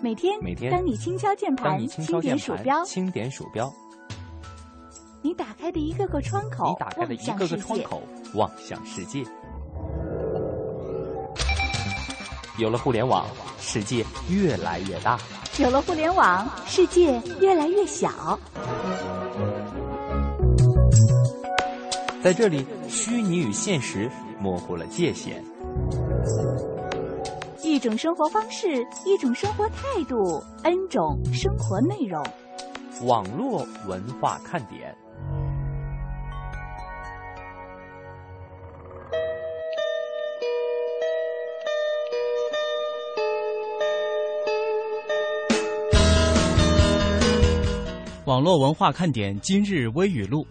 每天，每天，当你轻敲键盘，轻点鼠标，轻点鼠标，你打开的一个个窗口，你打开的一个个窗口，望向世界。有了互联网，世界越来越大；有了互联网，世界越来越小。在这里，虚拟与现实模糊了界限。一种生活方式，一种生活态度，N 种生活内容。网络文化看点。网络文化看点今日微语录：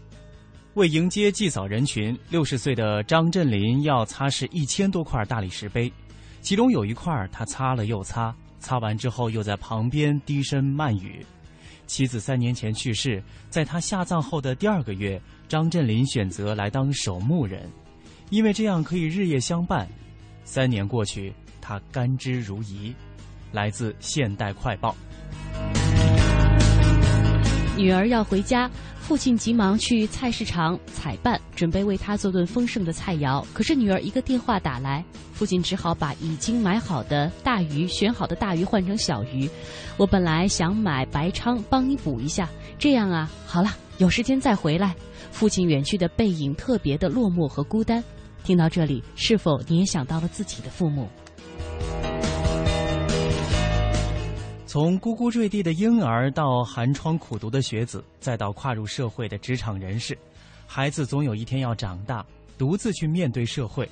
为迎接祭扫人群，六十岁的张振林要擦拭一千多块大理石碑，其中有一块他擦了又擦，擦完之后又在旁边低声慢语。妻子三年前去世，在他下葬后的第二个月，张振林选择来当守墓人，因为这样可以日夜相伴。三年过去，他甘之如饴。来自《现代快报》。女儿要回家，父亲急忙去菜市场采办，准备为她做顿丰盛的菜肴。可是女儿一个电话打来，父亲只好把已经买好的大鱼、选好的大鱼换成小鱼。我本来想买白鲳帮你补一下，这样啊，好了，有时间再回来。父亲远去的背影特别的落寞和孤单。听到这里，是否你也想到了自己的父母？从呱呱坠地的婴儿到寒窗苦读的学子，再到跨入社会的职场人士，孩子总有一天要长大，独自去面对社会。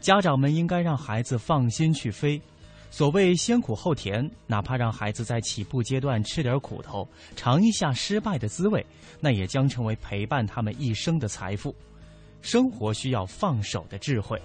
家长们应该让孩子放心去飞。所谓先苦后甜，哪怕让孩子在起步阶段吃点苦头，尝一下失败的滋味，那也将成为陪伴他们一生的财富。生活需要放手的智慧。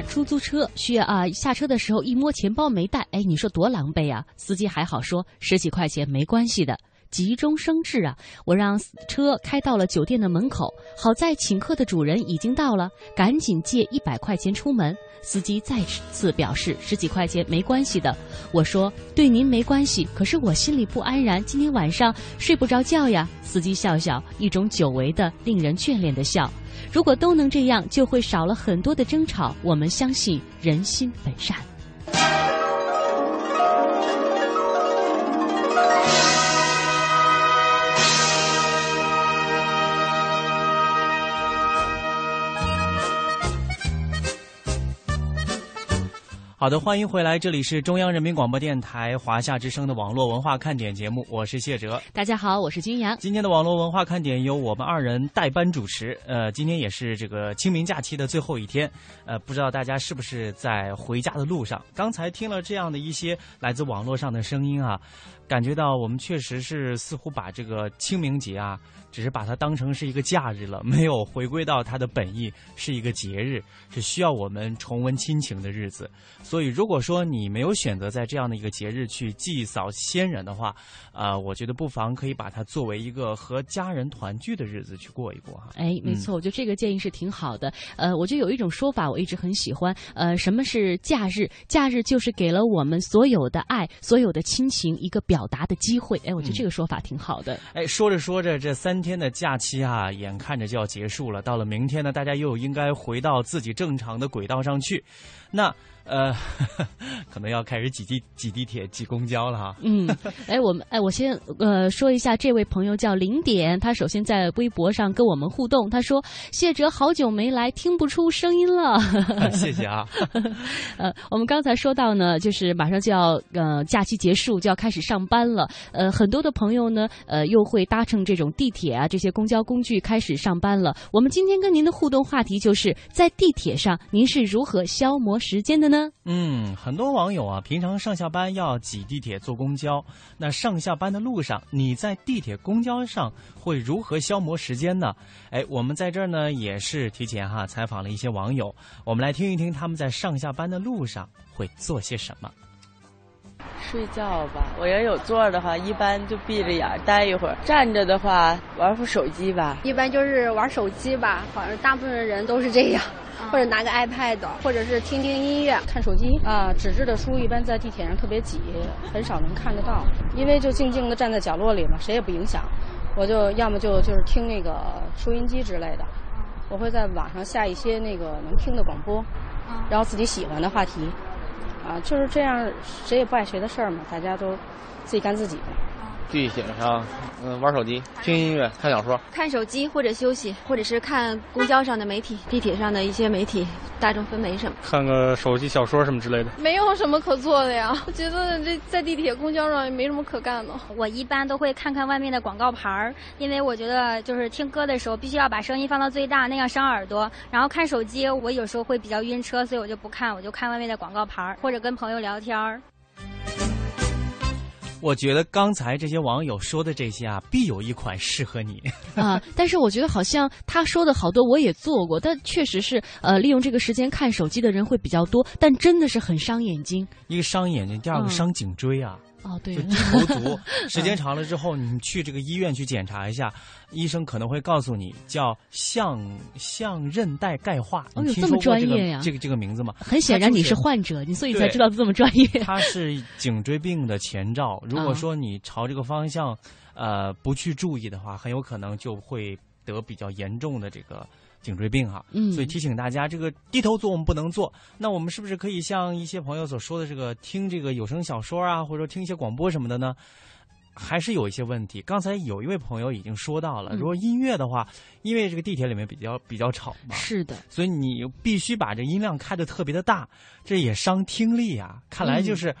出租车需要啊，下车的时候一摸钱包没带，哎，你说多狼狈啊！司机还好说十几块钱没关系的，急中生智啊，我让车开到了酒店的门口，好在请客的主人已经到了，赶紧借一百块钱出门。司机再次表示十几块钱没关系的，我说对您没关系，可是我心里不安然，今天晚上睡不着觉呀。司机笑笑，一种久违的令人眷恋的笑。如果都能这样，就会少了很多的争吵。我们相信人心本善。好的，欢迎回来，这里是中央人民广播电台华夏之声的网络文化看点节目，我是谢哲。大家好，我是金阳。今天的网络文化看点由我们二人代班主持。呃，今天也是这个清明假期的最后一天，呃，不知道大家是不是在回家的路上？刚才听了这样的一些来自网络上的声音啊，感觉到我们确实是似乎把这个清明节啊。只是把它当成是一个假日了，没有回归到它的本意，是一个节日，是需要我们重温亲情的日子。所以，如果说你没有选择在这样的一个节日去祭扫先人的话，啊，我觉得不妨可以把它作为一个和家人团聚的日子去过一过哈。哎，没错，我觉得这个建议是挺好的。呃，我觉得有一种说法我一直很喜欢，呃，什么是假日？假日就是给了我们所有的爱、所有的亲情一个表达的机会。哎，我觉得这个说法挺好的。哎，说着说着，这三。天的假期啊，眼看着就要结束了。到了明天呢，大家又应该回到自己正常的轨道上去。那。呃，可能要开始挤地、挤地铁、挤公交了哈。嗯，哎，我们哎，我先呃说一下，这位朋友叫零点，他首先在微博上跟我们互动，他说：“谢哲好久没来，听不出声音了。”谢谢啊。呃，我们刚才说到呢，就是马上就要呃假期结束，就要开始上班了。呃，很多的朋友呢，呃，又会搭乘这种地铁啊这些公交工具开始上班了。我们今天跟您的互动话题就是在地铁上，您是如何消磨时间的？呢？嗯，很多网友啊，平常上下班要挤地铁、坐公交。那上下班的路上，你在地铁、公交上会如何消磨时间呢？哎，我们在这儿呢，也是提前哈采访了一些网友，我们来听一听他们在上下班的路上会做些什么。睡觉吧。我要有座的话，一般就闭着眼待一会儿；站着的话，玩会手机吧。一般就是玩手机吧，好像大部分人都是这样，或者拿个 iPad，或者是听听音乐、看手机啊。纸质的书一般在地铁上特别挤，很少能看得到，因为就静静的站在角落里嘛，谁也不影响。我就要么就就是听那个收音机之类的，我会在网上下一些那个能听的广播，然后自己喜欢的话题，啊，就是这样，谁也不碍谁的事儿嘛，大家都自己干自己的。地铁上，嗯，玩手机、听音乐、看小说、看手机或者休息，或者是看公交上的媒体、地铁上的一些媒体、大众氛围什么。看个手机小说什么之类的。没有什么可做的呀，我觉得这在地铁、公交上也没什么可干的。我一般都会看看外面的广告牌儿，因为我觉得就是听歌的时候必须要把声音放到最大，那样伤耳朵。然后看手机，我有时候会比较晕车，所以我就不看，我就看外面的广告牌儿，或者跟朋友聊天儿。我觉得刚才这些网友说的这些啊，必有一款适合你 啊。但是我觉得好像他说的好多我也做过，但确实是呃，利用这个时间看手机的人会比较多，但真的是很伤眼睛。一个伤眼睛，第二个伤颈椎啊。哦，对，就低头族，时间长了之后，你去这个医院去检查一下，医生可能会告诉你叫项项韧带钙化。哦，有这么专业呀？这个这个名字吗？很显然你是患者，你所以才知道这么专业。它是颈椎病的前兆，如果说你朝这个方向，呃，不去注意的话，很有可能就会得比较严重的这个。颈椎病哈，嗯，所以提醒大家，这个低头族我们不能做。那我们是不是可以像一些朋友所说的这个听这个有声小说啊，或者说听一些广播什么的呢？还是有一些问题。刚才有一位朋友已经说到了，如果音乐的话，因为这个地铁里面比较比较吵嘛，是的，所以你必须把这音量开的特别的大，这也伤听力啊。看来就是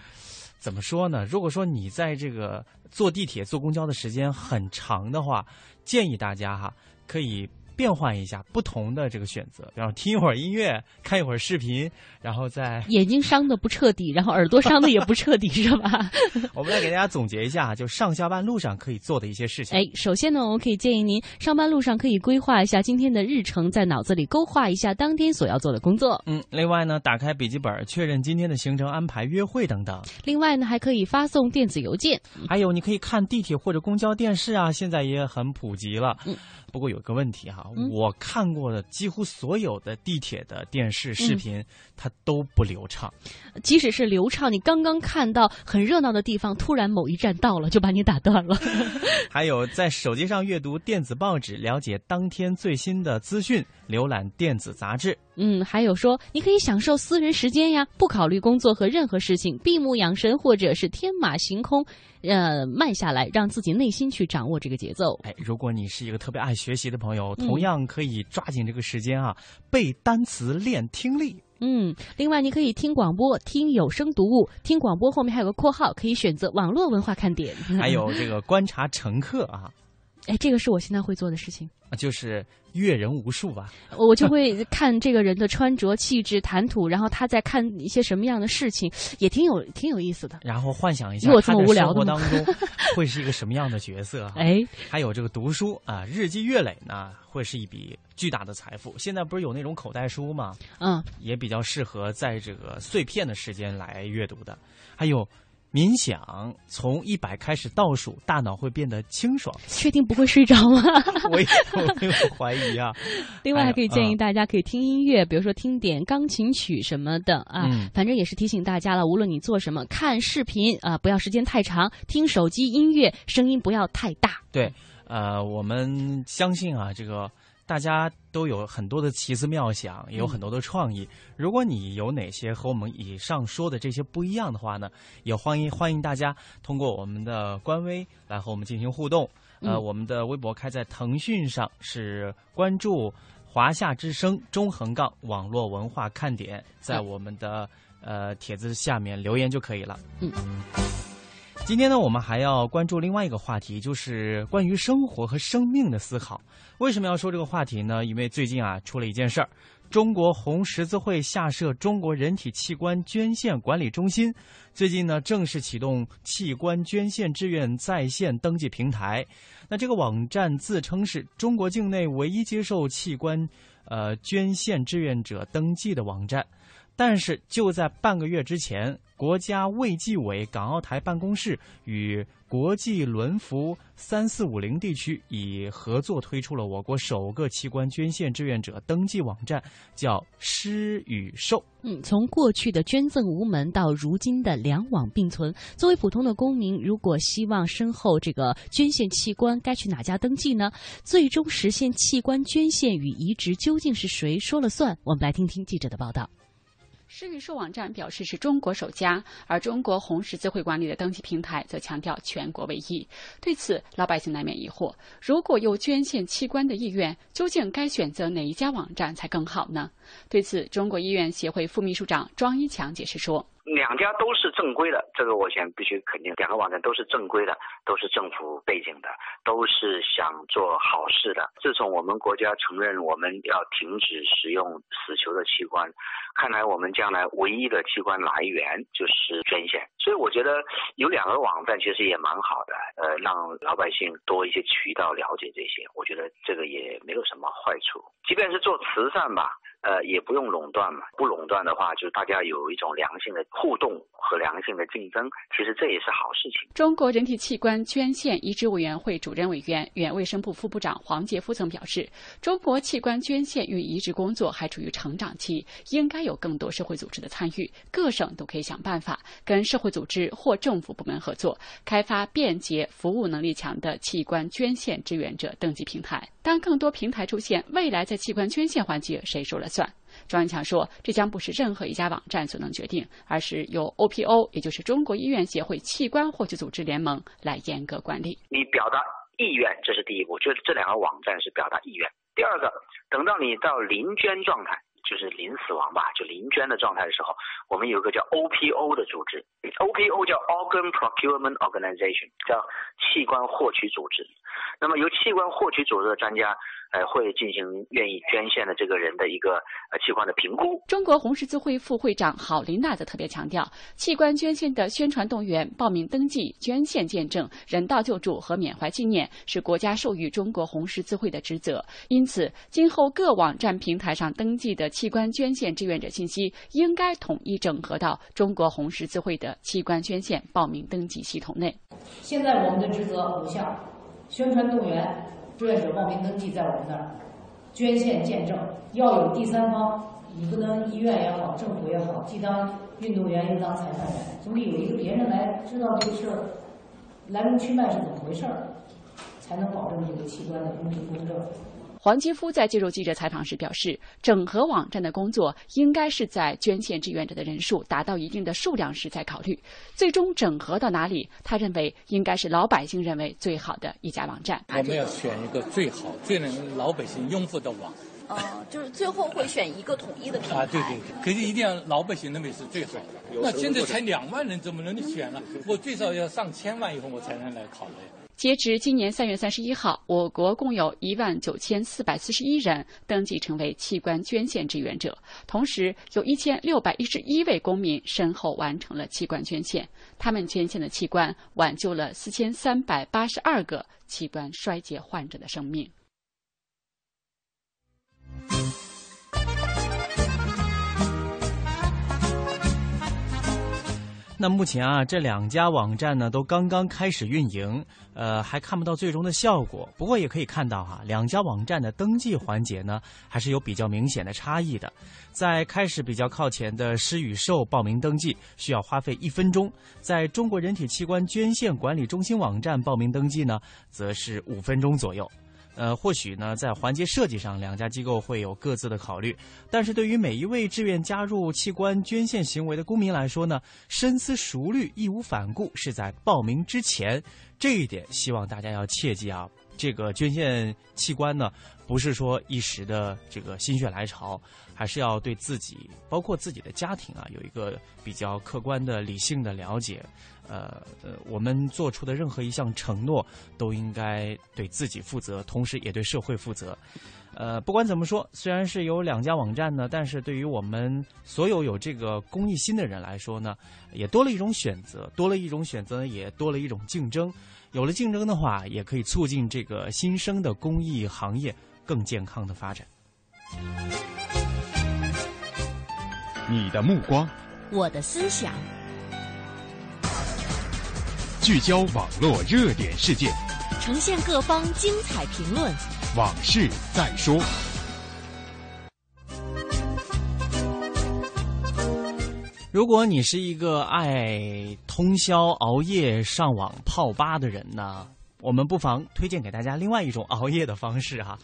怎么说呢？如果说你在这个坐地铁、坐公交的时间很长的话，建议大家哈可以。变换一下不同的这个选择，然后听一会儿音乐，看一会儿视频，然后再眼睛伤的不彻底，然后耳朵伤的也不彻底，是吧？我们来给大家总结一下，就上下班路上可以做的一些事情。哎，首先呢，我们可以建议您上班路上可以规划一下今天的日程，在脑子里勾画一下当天所要做的工作。嗯，另外呢，打开笔记本确认今天的行程安排、约会等等。另外呢，还可以发送电子邮件。还有，你可以看地铁或者公交电视啊，现在也很普及了。嗯。不过有个问题哈，我看过的几乎所有的地铁的电视视频，它都不流畅。即使是流畅，你刚刚看到很热闹的地方，突然某一站到了，就把你打断了。还有在手机上阅读电子报纸，了解当天最新的资讯，浏览电子杂志。嗯，还有说你可以享受私人时间呀，不考虑工作和任何事情，闭目养神，或者是天马行空，呃，慢下来，让自己内心去掌握这个节奏。哎，如果你是一个特别爱学习的朋友，同样可以抓紧这个时间啊，背单词，练听力。嗯，另外你可以听广播，听有声读物，听广播后面还有个括号，可以选择网络文化看点。还有 这个观察乘客啊。哎，这个是我现在会做的事情，就是阅人无数吧。我就会看这个人的穿着、气质、谈吐，然后他在看一些什么样的事情，也挺有挺有意思的。然后幻想一下他的生活当中 会是一个什么样的角色。哎，还有这个读书啊，日积月累呢，会是一笔巨大的财富。现在不是有那种口袋书吗？嗯，也比较适合在这个碎片的时间来阅读的。还有。冥想从一百开始倒数，大脑会变得清爽。确定不会睡着吗？我也有怀疑啊。另外还可以建议大家可以听音乐，比如说听点钢琴曲什么的啊。反正也是提醒大家了，无论你做什么，看视频啊，不要时间太长；听手机音乐，声音不要太大。对，呃，我们相信啊，这个。大家都有很多的奇思妙想，也有很多的创意。如果你有哪些和我们以上说的这些不一样的话呢，也欢迎欢迎大家通过我们的官微来和我们进行互动。呃，我们的微博开在腾讯上，是关注“华夏之声”中横杠网络文化看点，在我们的呃帖子下面留言就可以了。嗯。今天呢，我们还要关注另外一个话题，就是关于生活和生命的思考。为什么要说这个话题呢？因为最近啊，出了一件事儿，中国红十字会下设中国人体器官捐献管理中心，最近呢正式启动器官捐献志愿在线登记平台。那这个网站自称是中国境内唯一接受器官呃捐献志愿者登记的网站。但是就在半个月之前，国家卫计委港澳台办公室与国际轮服三四五零地区以合作推出了我国首个器官捐献志愿者登记网站，叫“施与受”。嗯，从过去的捐赠无门到如今的两网并存，作为普通的公民，如果希望身后这个捐献器官，该去哪家登记呢？最终实现器官捐献与移植究竟是谁说了算？我们来听听记者的报道。施与受网站表示是中国首家，而中国红十字会管理的登记平台则强调全国唯一。对此，老百姓难免疑惑：如果有捐献器官的意愿，究竟该选择哪一家网站才更好呢？对此，中国医院协会副秘书长庄一强解释说。两家都是正规的，这个我先必须肯定，两个网站都是正规的，都是政府背景的，都是想做好事的。自从我们国家承认我们要停止使用死囚的器官，看来我们将来唯一的器官来源就是捐献。所以我觉得有两个网站其实也蛮好的，呃，让老百姓多一些渠道了解这些，我觉得这个也没有什么坏处。即便是做慈善吧。呃，也不用垄断嘛，不垄断的话，就是大家有一种良性的互动和良性的竞争，其实这也是好事情。中国人体器官捐献移植委员会主任委员、原卫生部副部长黄杰夫曾表示，中国器官捐献与移植工作还处于成长期，应该有更多社会组织的参与，各省都可以想办法跟社会组织或政府部门合作，开发便捷、服务能力强的器官捐献志愿者登记平台。当更多平台出现，未来在器官捐献环节谁说了算？庄文强说：“这将不是任何一家网站所能决定，而是由 OPO，也就是中国医院协会器官获取组织联盟来严格管理。你表达意愿，这是第一步，就是这两个网站是表达意愿。第二个，等到你到临捐状态。”就是临死亡吧，就临捐的状态的时候，我们有个叫 OPO 的组织，OPO 叫 Organ Procurement Organization，叫器官获取组织。那么由器官获取组织的专家。呃，会进行愿意捐献的这个人的一个呃器官的评估。中国红十字会副会长郝琳娜则特别强调，器官捐献的宣传动员、报名登记、捐献见证、人道救助和缅怀纪念是国家授予中国红十字会的职责。因此，今后各网站平台上登记的器官捐献志愿者信息，应该统一整合到中国红十字会的器官捐献报名登记系统内。现在我们的职责五项：宣传动员。志愿者报名登记在我们那儿，捐献见证要有第三方，你不能医院也好，政府也好，既当运动员又当裁判员，总得有一个别人来知道这个事儿来龙去脉是怎么回事儿，才能保证这个器官的公平公正。黄杰夫在接受记者采访时表示，整合网站的工作应该是在捐献志愿者的人数达到一定的数量时再考虑。最终整合到哪里，他认为应该是老百姓认为最好的一家网站。我们要选一个最好、最能老百姓拥护的网。呃，就是最后会选一个统一的平台。啊，对对对，可是一定要老百姓认为是最好的。那现在才两万人，怎么能选呢？我最少要上千万以后，我才能来考虑。截至今年三月三十一号，我国共有一万九千四百四十一人登记成为器官捐献志愿者，同时有一千六百一十一位公民身后完成了器官捐献，他们捐献的器官挽救了四千三百八十二个器官衰竭患者的生命。那目前啊，这两家网站呢都刚刚开始运营，呃，还看不到最终的效果。不过也可以看到哈，两家网站的登记环节呢还是有比较明显的差异的。在开始比较靠前的施与受报名登记需要花费一分钟，在中国人体器官捐献管理中心网站报名登记呢，则是五分钟左右。呃，或许呢，在环节设计上，两家机构会有各自的考虑。但是对于每一位志愿加入器官捐献行为的公民来说呢，深思熟虑、义无反顾是在报名之前。这一点，希望大家要切记啊。这个捐献器官呢，不是说一时的这个心血来潮，还是要对自己，包括自己的家庭啊，有一个比较客观的、理性的了解。呃呃，我们做出的任何一项承诺，都应该对自己负责，同时也对社会负责。呃，不管怎么说，虽然是有两家网站呢，但是对于我们所有有这个公益心的人来说呢，也多了一种选择，多了一种选择，也多了一种竞争。有了竞争的话，也可以促进这个新生的公益行业更健康的发展。你的目光，我的思想，聚焦网络热点事件，呈现各方精彩评论。往事再说。如果你是一个爱通宵熬夜上网泡吧的人呢，我们不妨推荐给大家另外一种熬夜的方式哈。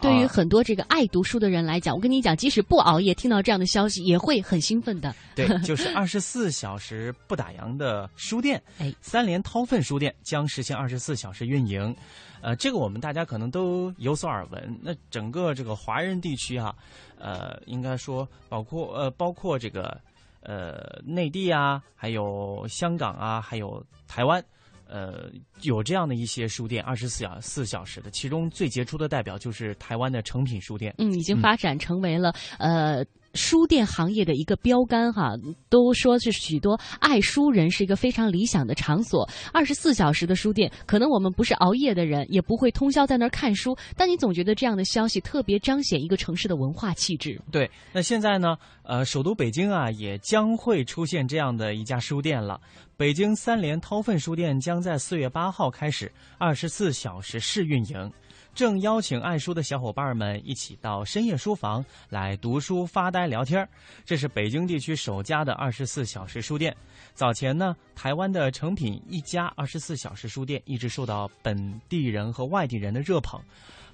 对于很多这个爱读书的人来讲，我跟你讲，即使不熬夜，听到这样的消息也会很兴奋的。对，就是二十四小时不打烊的书店。哎，三联韬奋书店将实现二十四小时运营。呃，这个我们大家可能都有所耳闻。那整个这个华人地区哈，呃，应该说包括呃包括这个呃内地啊，还有香港啊，还有台湾。呃，有这样的一些书店，二十四小四小时的，其中最杰出的代表就是台湾的诚品书店。嗯，已经发展成为了呃。书店行业的一个标杆，哈，都说是许多爱书人是一个非常理想的场所。二十四小时的书店，可能我们不是熬夜的人，也不会通宵在那儿看书，但你总觉得这样的消息特别彰显一个城市的文化气质。对，那现在呢，呃，首都北京啊，也将会出现这样的一家书店了。北京三联韬奋书店将在四月八号开始二十四小时试运营。正邀请爱书的小伙伴们一起到深夜书房来读书、发呆、聊天这是北京地区首家的二十四小时书店。早前呢，台湾的诚品一家二十四小时书店一直受到本地人和外地人的热捧。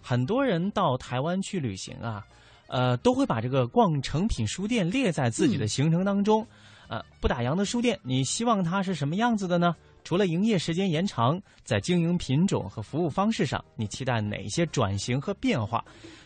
很多人到台湾去旅行啊，呃，都会把这个逛诚品书店列在自己的行程当中。呃，不打烊的书店，你希望它是什么样子的呢？除了营业时间延长，在经营品种和服务方式上，你期待哪些转型和变化？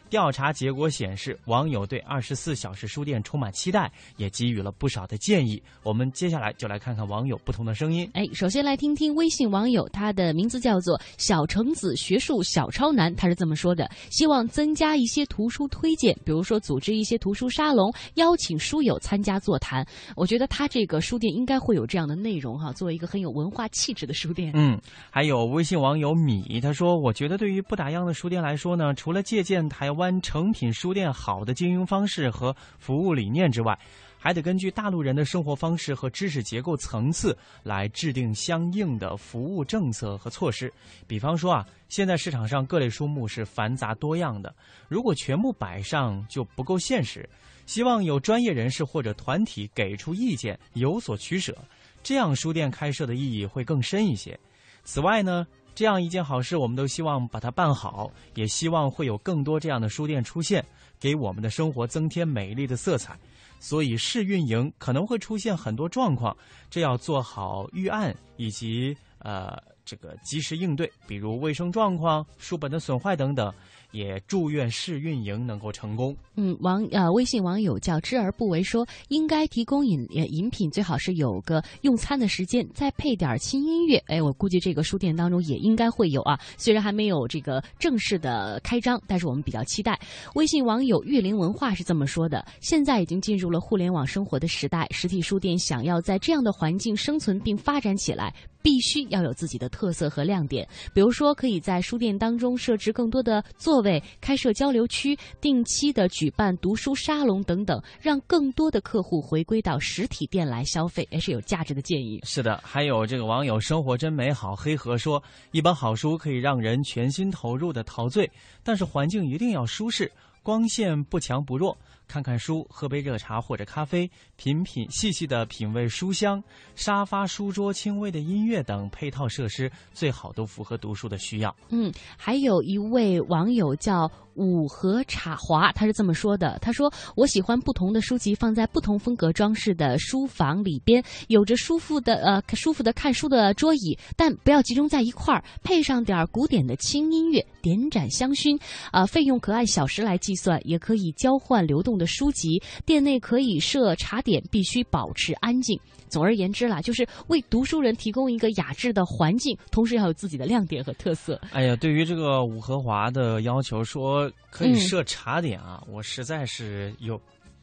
调查结果显示，网友对二十四小时书店充满期待，也给予了不少的建议。我们接下来就来看看网友不同的声音。哎，首先来听听微信网友，他的名字叫做小橙子学术小超男，他是这么说的：希望增加一些图书推荐，比如说组织一些图书沙龙，邀请书友参加座谈。我觉得他这个书店应该会有这样的内容哈，作为一个很有文化气质的书店。嗯，还有微信网友米，他说：我觉得对于不打烊的书店来说呢，除了借鉴台。湾诚品书店好的经营方式和服务理念之外，还得根据大陆人的生活方式和知识结构层次来制定相应的服务政策和措施。比方说啊，现在市场上各类书目是繁杂多样的，如果全部摆上就不够现实。希望有专业人士或者团体给出意见，有所取舍，这样书店开设的意义会更深一些。此外呢。这样一件好事，我们都希望把它办好，也希望会有更多这样的书店出现，给我们的生活增添美丽的色彩。所以试运营可能会出现很多状况，这要做好预案以及呃这个及时应对，比如卫生状况、书本的损坏等等。也祝愿试运营能够成功。嗯，网呃微信网友叫知而不为说，应该提供饮饮品，最好是有个用餐的时间，再配点轻音乐。哎，我估计这个书店当中也应该会有啊。虽然还没有这个正式的开张，但是我们比较期待。微信网友玉林文化是这么说的：现在已经进入了互联网生活的时代，实体书店想要在这样的环境生存并发展起来。必须要有自己的特色和亮点，比如说可以在书店当中设置更多的座位，开设交流区，定期的举办读书沙龙等等，让更多的客户回归到实体店来消费，也是有价值的建议。是的，还有这个网友生活真美好黑河说，一本好书可以让人全心投入的陶醉，但是环境一定要舒适，光线不强不弱。看看书，喝杯热茶或者咖啡，品品细细的品味书香，沙发、书桌、轻微的音乐等配套设施，最好都符合读书的需要。嗯，还有一位网友叫。五和茶华，他是这么说的：“他说，我喜欢不同的书籍放在不同风格装饰的书房里边，有着舒服的呃舒服的看书的桌椅，但不要集中在一块儿，配上点古典的轻音乐，点盏香薰。啊，费用可按小时来计算，也可以交换流动的书籍。店内可以设茶点，必须保持安静。总而言之啦，就是为读书人提供一个雅致的环境，同时要有自己的亮点和特色。哎呀，对于这个五和华的要求说。”可以设茶点啊！我实在是有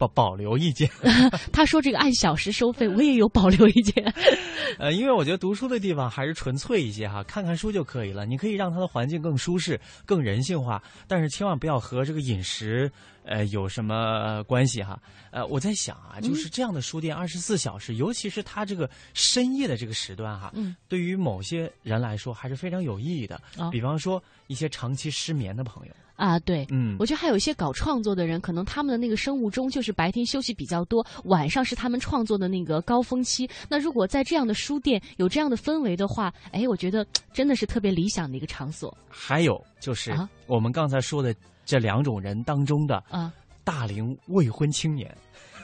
保 保留意见。他说这个按小时收费，我也有保留意见。呃，因为我觉得读书的地方还是纯粹一些哈，看看书就可以了。你可以让他的环境更舒适、更人性化，但是千万不要和这个饮食呃有什么关系哈？呃，我在想啊，嗯就是这样的书店二十四小时，尤其是它这个深夜的这个时段哈，嗯，对于某些人来说还是非常有意义的。哦比方说一些长期失眠的朋友，啊，对，嗯我觉得还有一些搞创作的人，可能他们的那个生物钟就是白天休息比较多，晚上是他们创作的那个高峰期。那如果在这样的书店有这样的氛围的话，哎，我觉得真的是特别理想的一个场所还有就是啊我们刚才说的这两种人当中的啊。大龄未婚青年。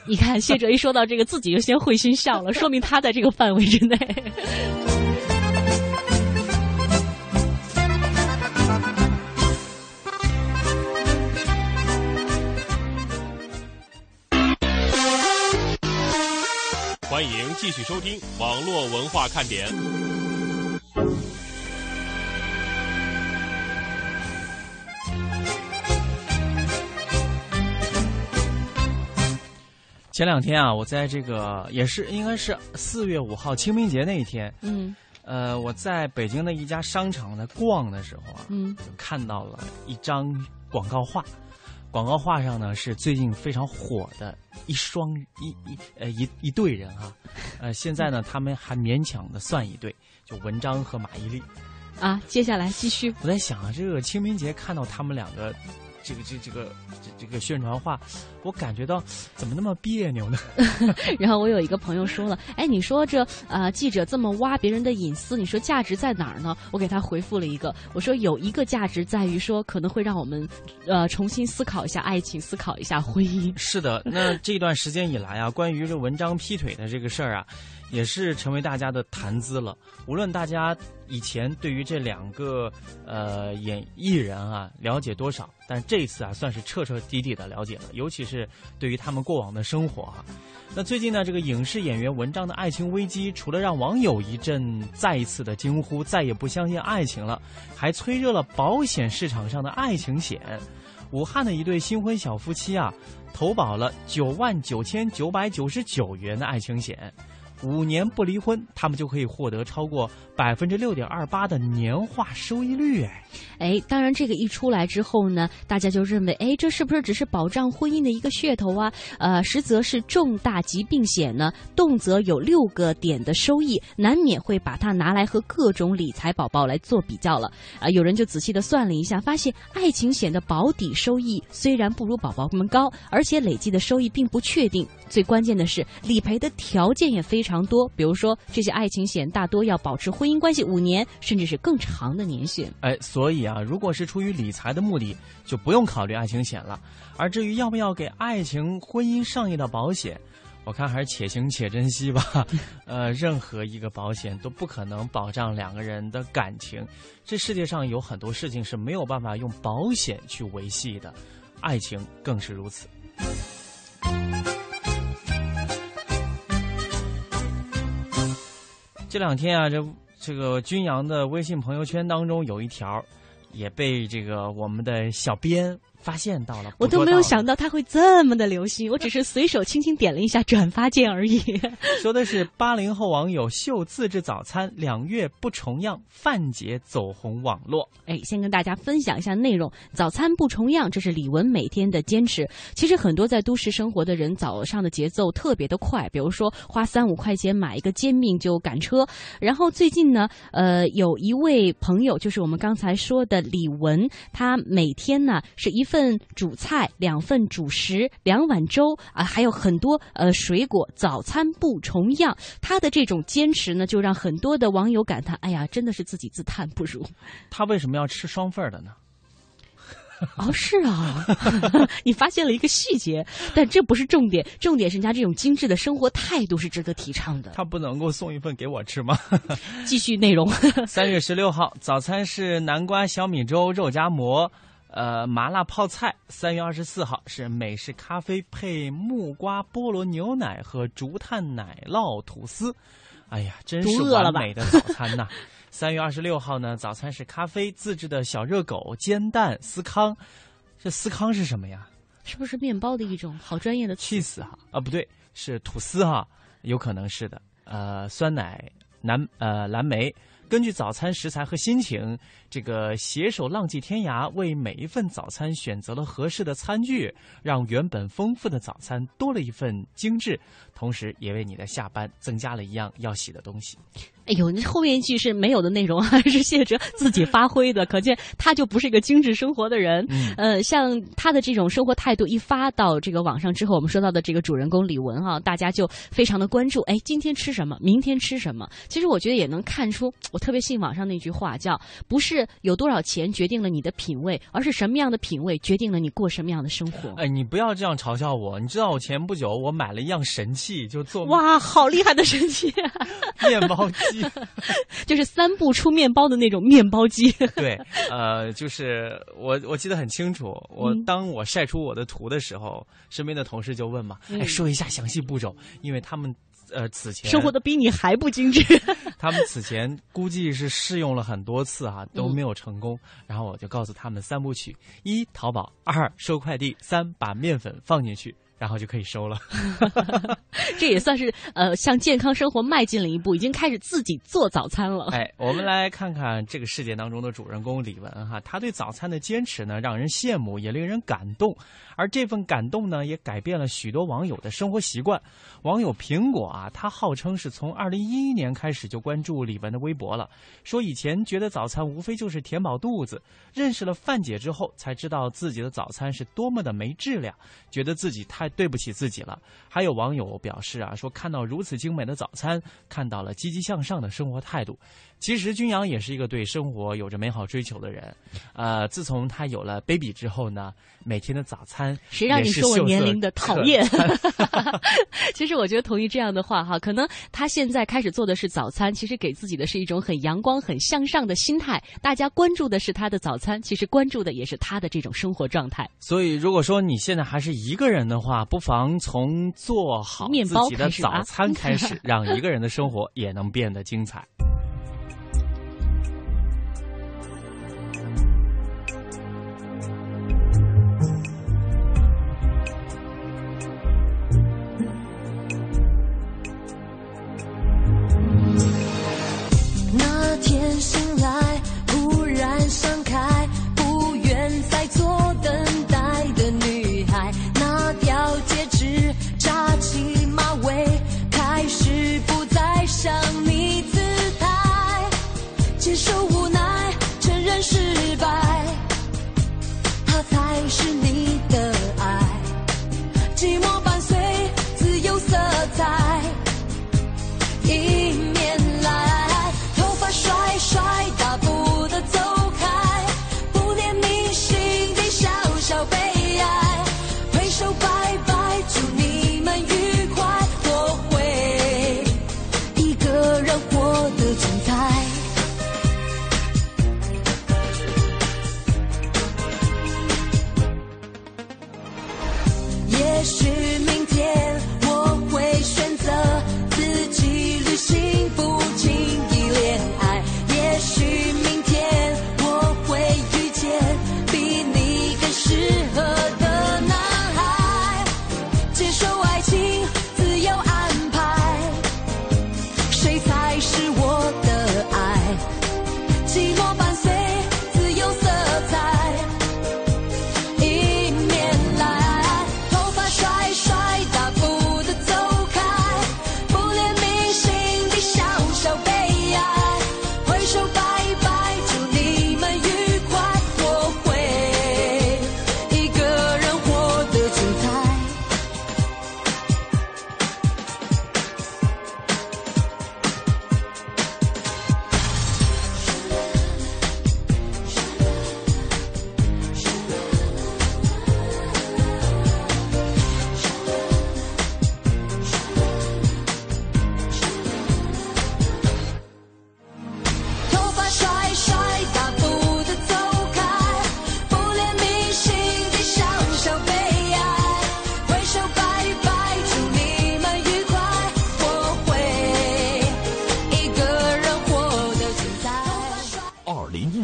你看，谢哲一说到这个，自己就先会心笑了，说明他在这个范围之内。欢迎继续收听网络文化看点。前两天啊，我在这个也是应该是四月五号清明节那一天，嗯。呃，我在北京的一家商场在逛的时候啊，嗯。就看到了一张广告画，广告画上呢是最近非常火的一双一一呃一一对人哈、呃，现在呢他们还勉强的算一对，就文章和马伊琍。啊，接下来继续。我在想啊，这个清明节看到他们两个。这个这这个这这个宣传画，我感觉到怎么那么别扭呢？然后我有一个朋友说了，哎，你说这呃记者这么挖别人的隐私，你说价值在哪儿呢？我给他回复了一个，我说有一个价值在于说可能会让我们呃重新思考一下爱情，思考一下婚姻。是的，那这段时间以来啊，关于这文章劈腿的这个事儿啊，也是成为大家的谈资了。无论大家以前对于这两个呃演艺人啊了解多少，但这次啊算是彻彻底底的了解了，尤其是对于他们过往的生活哈、那最近呢，这个影视演员文章的爱情危机，除了让网友一阵再一次的惊呼再也不相信爱情了，还催热了保险市场上的爱情险。武汉的一对新婚小夫妻啊，投保了九万九千九百九十九元的爱情险，五年不离婚，他们就可以获得超过百分之六点二八的年化收益率。哎，哎，当然这个一出来之后呢，大家就认为，哎，这是不是只是保障婚姻的一个噱头啊？呃，实则是重大疾病险呢，动辄有六个点的收益，难免会把它拿来和各种理财宝宝来做比较了。啊、有人就仔细的算了一下，发现爱情险的保底收益虽然不如宝宝们高，而且累计的收益并不确定。最关键的是，理赔的条件也非常多，比如说这些爱情险大多要保持婚姻关系五年，甚至是更长的年限。哎，所以啊，如果是出于理财的目的，就不用考虑爱情险了。而至于要不要给爱情、婚姻上一道保险，我看还是且行且珍惜吧。呃，任何一个保险都不可能保障两个人的感情。这世界上有很多事情是没有办法用保险去维系的，爱情更是如此。这两天啊，这这个军阳的微信朋友圈当中有一条，也被这个我们的小编发现到了。我都没有想到它会这么的流行，我只是随手轻轻点了一下转发键而已。说的是八零后网友秀自制早餐，两月不重样，范姐走红网络。哎，先跟大家分享一下内容。早餐不重样，这是李玟每天的坚持。其实很多在都市生活的人，早上的节奏特别的快，比如说花三五块钱买一个煎饼就赶车。然后最近呢，呃，有一位朋友，就是我们刚才说的李玟，她每天呢是一份主菜，两份主食，两碗粥啊，还有很多呃水果，早餐不重样。他的这种坚持呢，就让很多的网友感叹：哎呀，真的是自己自叹不如。他为什么要吃双份的呢？哦，是啊，你发现了一个细节，但这不是重点，重点是人家这种精致的生活态度是值得提倡的。他不能够送一份给我吃吗？继续内容。三月十六号早餐是南瓜小米粥、肉夹馍，呃，麻辣泡菜。三月二十四号是美式咖啡配木瓜菠萝牛奶和竹炭奶酪吐司。哎呀，真是完美的早餐呐！三月二十六号呢，早餐是咖啡、自制的小热狗、煎蛋、司康。这司康是什么呀？是不是面包的一种？好专业的气死哈！啊，不对，是吐司哈，有可能是的。呃，酸奶、蓝呃蓝莓、根据早餐食材和心情，这个携手浪迹天涯，为每一份早餐选择了合适的餐具，让原本丰富的早餐多了一份精致，同时也为你的下班增加了一样要洗的东西。哎呦，那后面一句是没有的内容，还 是谢哲自己发挥的？可见他就不是一个精致生活的人。嗯、呃，像他的这种生活态度一发到这个网上之后，我们说到的这个主人公李文啊，大家就非常的关注。哎，今天吃什么？明天吃什么？其实我觉得也能看出，我特别信网上那句话，叫“不是有多少钱决定了你的品味，而是什么样的品味决定了你过什么样的生活。”哎，你不要这样嘲笑我。你知道我前不久我买了一样神器，就做哇，好厉害的神器、啊，面包机。就是三步出面包的那种面包机。对，呃，就是我我记得很清楚，我当我晒出我的图的时候，身边的同事就问嘛，哎，说一下详细步骤，因为他们呃此前生活的比你还不精致，他们此前估计是试用了很多次啊，都没有成功。然后我就告诉他们三部曲：一淘宝，二收快递，三把面粉放进去。然后就可以收了，这也算是呃向健康生活迈进了一步，已经开始自己做早餐了。哎，我们来看看这个事件当中的主人公李文哈，他对早餐的坚持呢，让人羡慕，也令人感动。而这份感动呢，也改变了许多网友的生活习惯。网友苹果啊，他号称是从二零一一年开始就关注李文的微博了，说以前觉得早餐无非就是填饱肚子，认识了范姐之后，才知道自己的早餐是多么的没质量，觉得自己太对不起自己了。还有网友表示啊，说看到如此精美的早餐，看到了积极向上的生活态度。其实君阳也是一个对生活有着美好追求的人，呃，自从他有了 baby 之后呢，每天的早餐谁让你说我年龄的讨 厌？其实我觉得同意这样的话哈，可能他现在开始做的是早餐，其实给自己的是一种很阳光、很向上的心态。大家关注的是他的早餐，其实关注的也是他的这种生活状态。所以，如果说你现在还是一个人的话，不妨从做好面包自己的早餐开始，让一个人的生活也能变得精彩。接受无奈，承认失败，他才是你。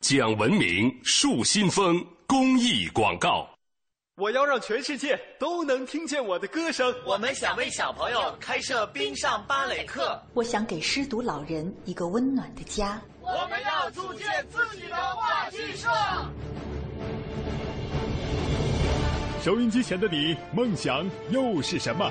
讲文明树新风公益广告。我要让全世界都能听见我的歌声。我们想为小朋友开设冰上芭蕾课。我想给失独老人一个温暖的家。我们要组建自己的话剧社。收音机前的你，梦想又是什么？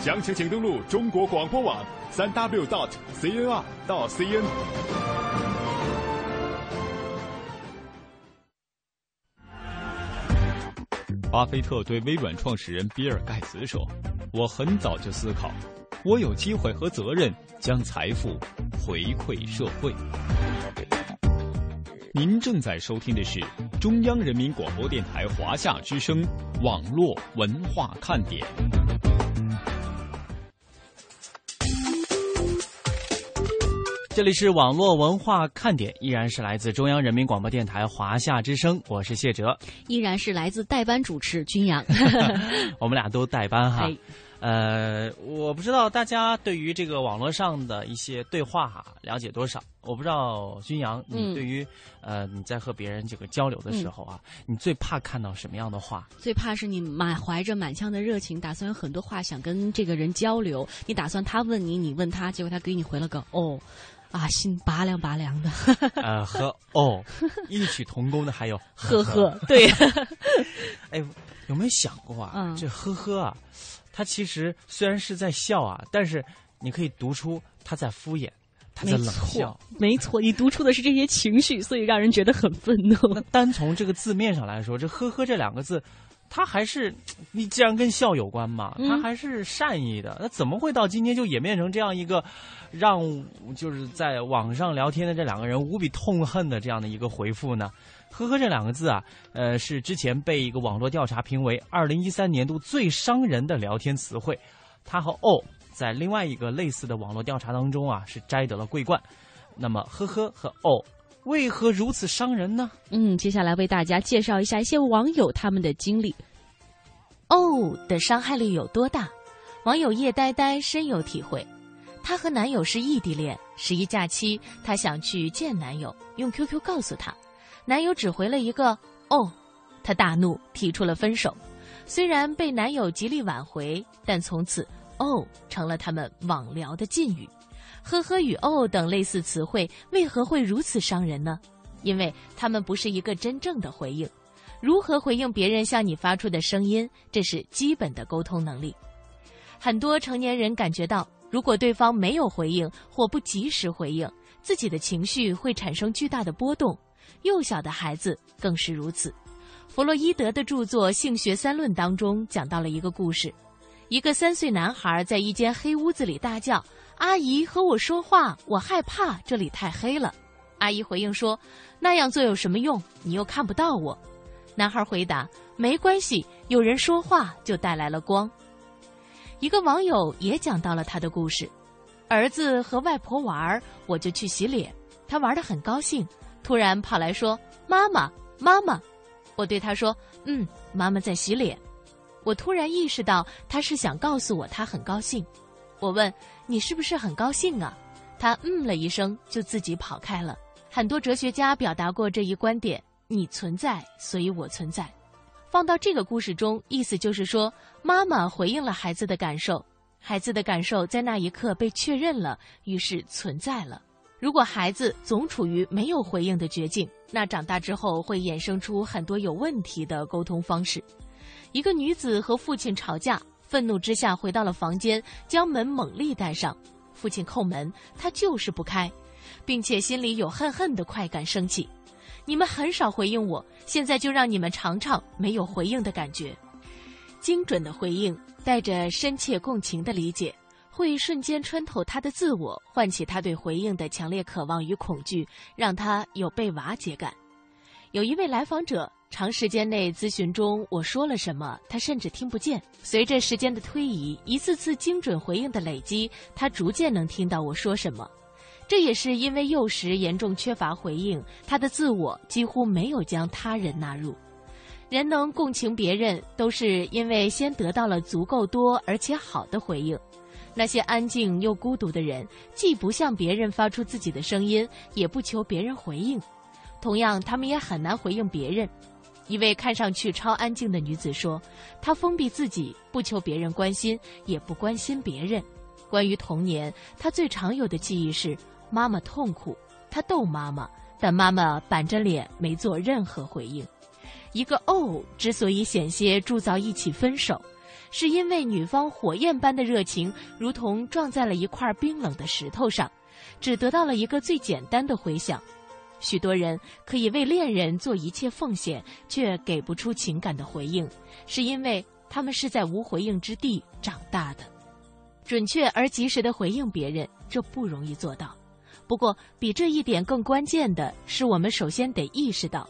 详情请登录中国广播网三 w dot cnr 到 cn。巴菲特对微软创始人比尔盖茨说：“我很早就思考，我有机会和责任将财富回馈社会。”您正在收听的是中央人民广播电台华夏之声网络文化看点。这里是网络文化看点，依然是来自中央人民广播电台华夏之声，我是谢哲，依然是来自代班主持君阳，我们俩都代班哈。呃，我不知道大家对于这个网络上的一些对话哈了解多少？我不知道君阳，你对于、呃你在和别人这个交流的时候啊，你最怕看到什么样的话？最怕是你满怀着满腔的热情，打算有很多话想跟这个人交流，你打算他问你，你问他，结果他给你回了个哦，啊，心拔凉拔凉的。呃，和哦异曲同工的还有呵呵，对。哎，有没有想过啊？嗯、这呵呵啊。他其实虽然是在笑啊，但是你可以读出他在敷衍，他在冷笑。没错，你读出的是这些情绪，所以让人觉得很愤怒。那单从这个字面上来说，这“呵呵”这两个字，他还是你既然跟笑有关嘛，他还是善意的。那怎么会到今天就演变成这样一个让就是在网上聊天的这两个人无比痛恨的这样的一个回复呢？呵呵这两个字啊，呃，是之前被一个网络调查评为二零一三年度最伤人的聊天词汇。它和哦，在另外一个类似的网络调查当中啊，是摘得了桂冠。那么，呵呵和哦，为何如此伤人呢？嗯，接下来为大家介绍一下一些网友他们的经历。哦的伤害力有多大？网友叶呆呆深有体会。她和男友是异地恋，十一假期她想去见男友，用 QQ 告诉他。男友只回了一个“哦”，她大怒，提出了分手。虽然被男友极力挽回，但从此“哦”成了他们网聊的禁语。呵呵与“哦”等类似词汇为何会如此伤人呢？因为他们不是一个真正的回应。如何回应别人向你发出的声音，这是基本的沟通能力。很多成年人感觉到，如果对方没有回应或不及时回应，自己的情绪会产生巨大的波动。幼小的孩子更是如此。弗洛伊德的著作《性学三论》当中讲到了一个故事：一个三岁男孩在一间黑屋子里大叫：“阿姨和我说话，我害怕，这里太黑了。”阿姨回应说：“那样做有什么用？你又看不到我。”男孩回答：“没关系，有人说话就带来了光。”一个网友也讲到了他的故事：儿子和外婆玩，我就去洗脸，他玩得很高兴，突然跑来说：“妈妈，妈妈！”我对他说：“嗯，妈妈在洗脸。”我突然意识到他是想告诉我他很高兴。我问：“你是不是很高兴啊？”他嗯了一声，就自己跑开了。很多哲学家表达过这一观点：你存在，所以我存在。放到这个故事中，意思就是说，妈妈回应了孩子的感受，孩子的感受在那一刻被确认了，于是存在了。如果孩子总处于没有回应的绝境，那长大之后会衍生出很多有问题的沟通方式。一个女子和父亲吵架，愤怒之下回到了房间，将门猛力带上。父亲叩门，她就是不开，并且心里有恨恨的快感升起。你们很少回应我，现在就让你们尝尝没有回应的感觉。精准的回应带着深切共情的理解，会瞬间穿透他的自我，唤起他对回应的强烈渴望与恐惧，让他有被瓦解感。有一位来访者。长时间内咨询中，我说了什么，他甚至听不见。随着时间的推移，一次次精准回应的累积，他逐渐能听到我说什么。这也是因为幼时严重缺乏回应，他的自我几乎没有将他人纳入。人能共情别人，都是因为先得到了足够多而且好的回应。那些安静又孤独的人，既不向别人发出自己的声音，也不求别人回应，同样，他们也很难回应别人。一位看上去超安静的女子说：“她封闭自己，不求别人关心，也不关心别人。关于童年，她最常有的记忆是妈妈痛苦，她逗妈妈，但妈妈板着脸没做任何回应。一个哦之所以险些铸造一起分手，是因为女方火焰般的热情如同撞在了一块冰冷的石头上，只得到了一个最简单的回响。”许多人可以为恋人做一切奉献，却给不出情感的回应，是因为他们是在无回应之地长大的。准确而及时的回应别人，这不容易做到。不过，比这一点更关键的是，我们首先得意识到，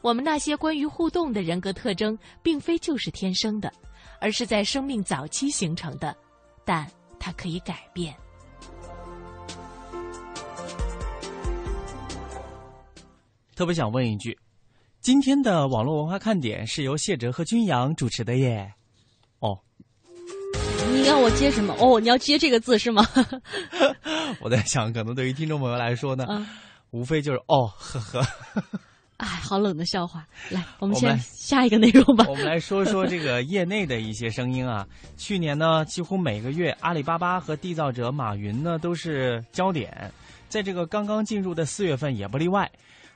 我们那些关于互动的人格特征，并非就是天生的，而是在生命早期形成的，但它可以改变。特别想问一句，今天的网络文化看点是由谢哲和君阳主持的耶。哦，你要我接什么？哦，你要接这个字是吗？我在想，可能对于听众朋友来说呢，无非就是哦，呵呵。哎，好冷的笑话。来，我们先下一个内容吧。我们来说说这个业内的一些声音啊。去年呢，几乎每个月阿里巴巴和缔造者马云呢都是焦点，在这个刚刚进入的四月份也不例外。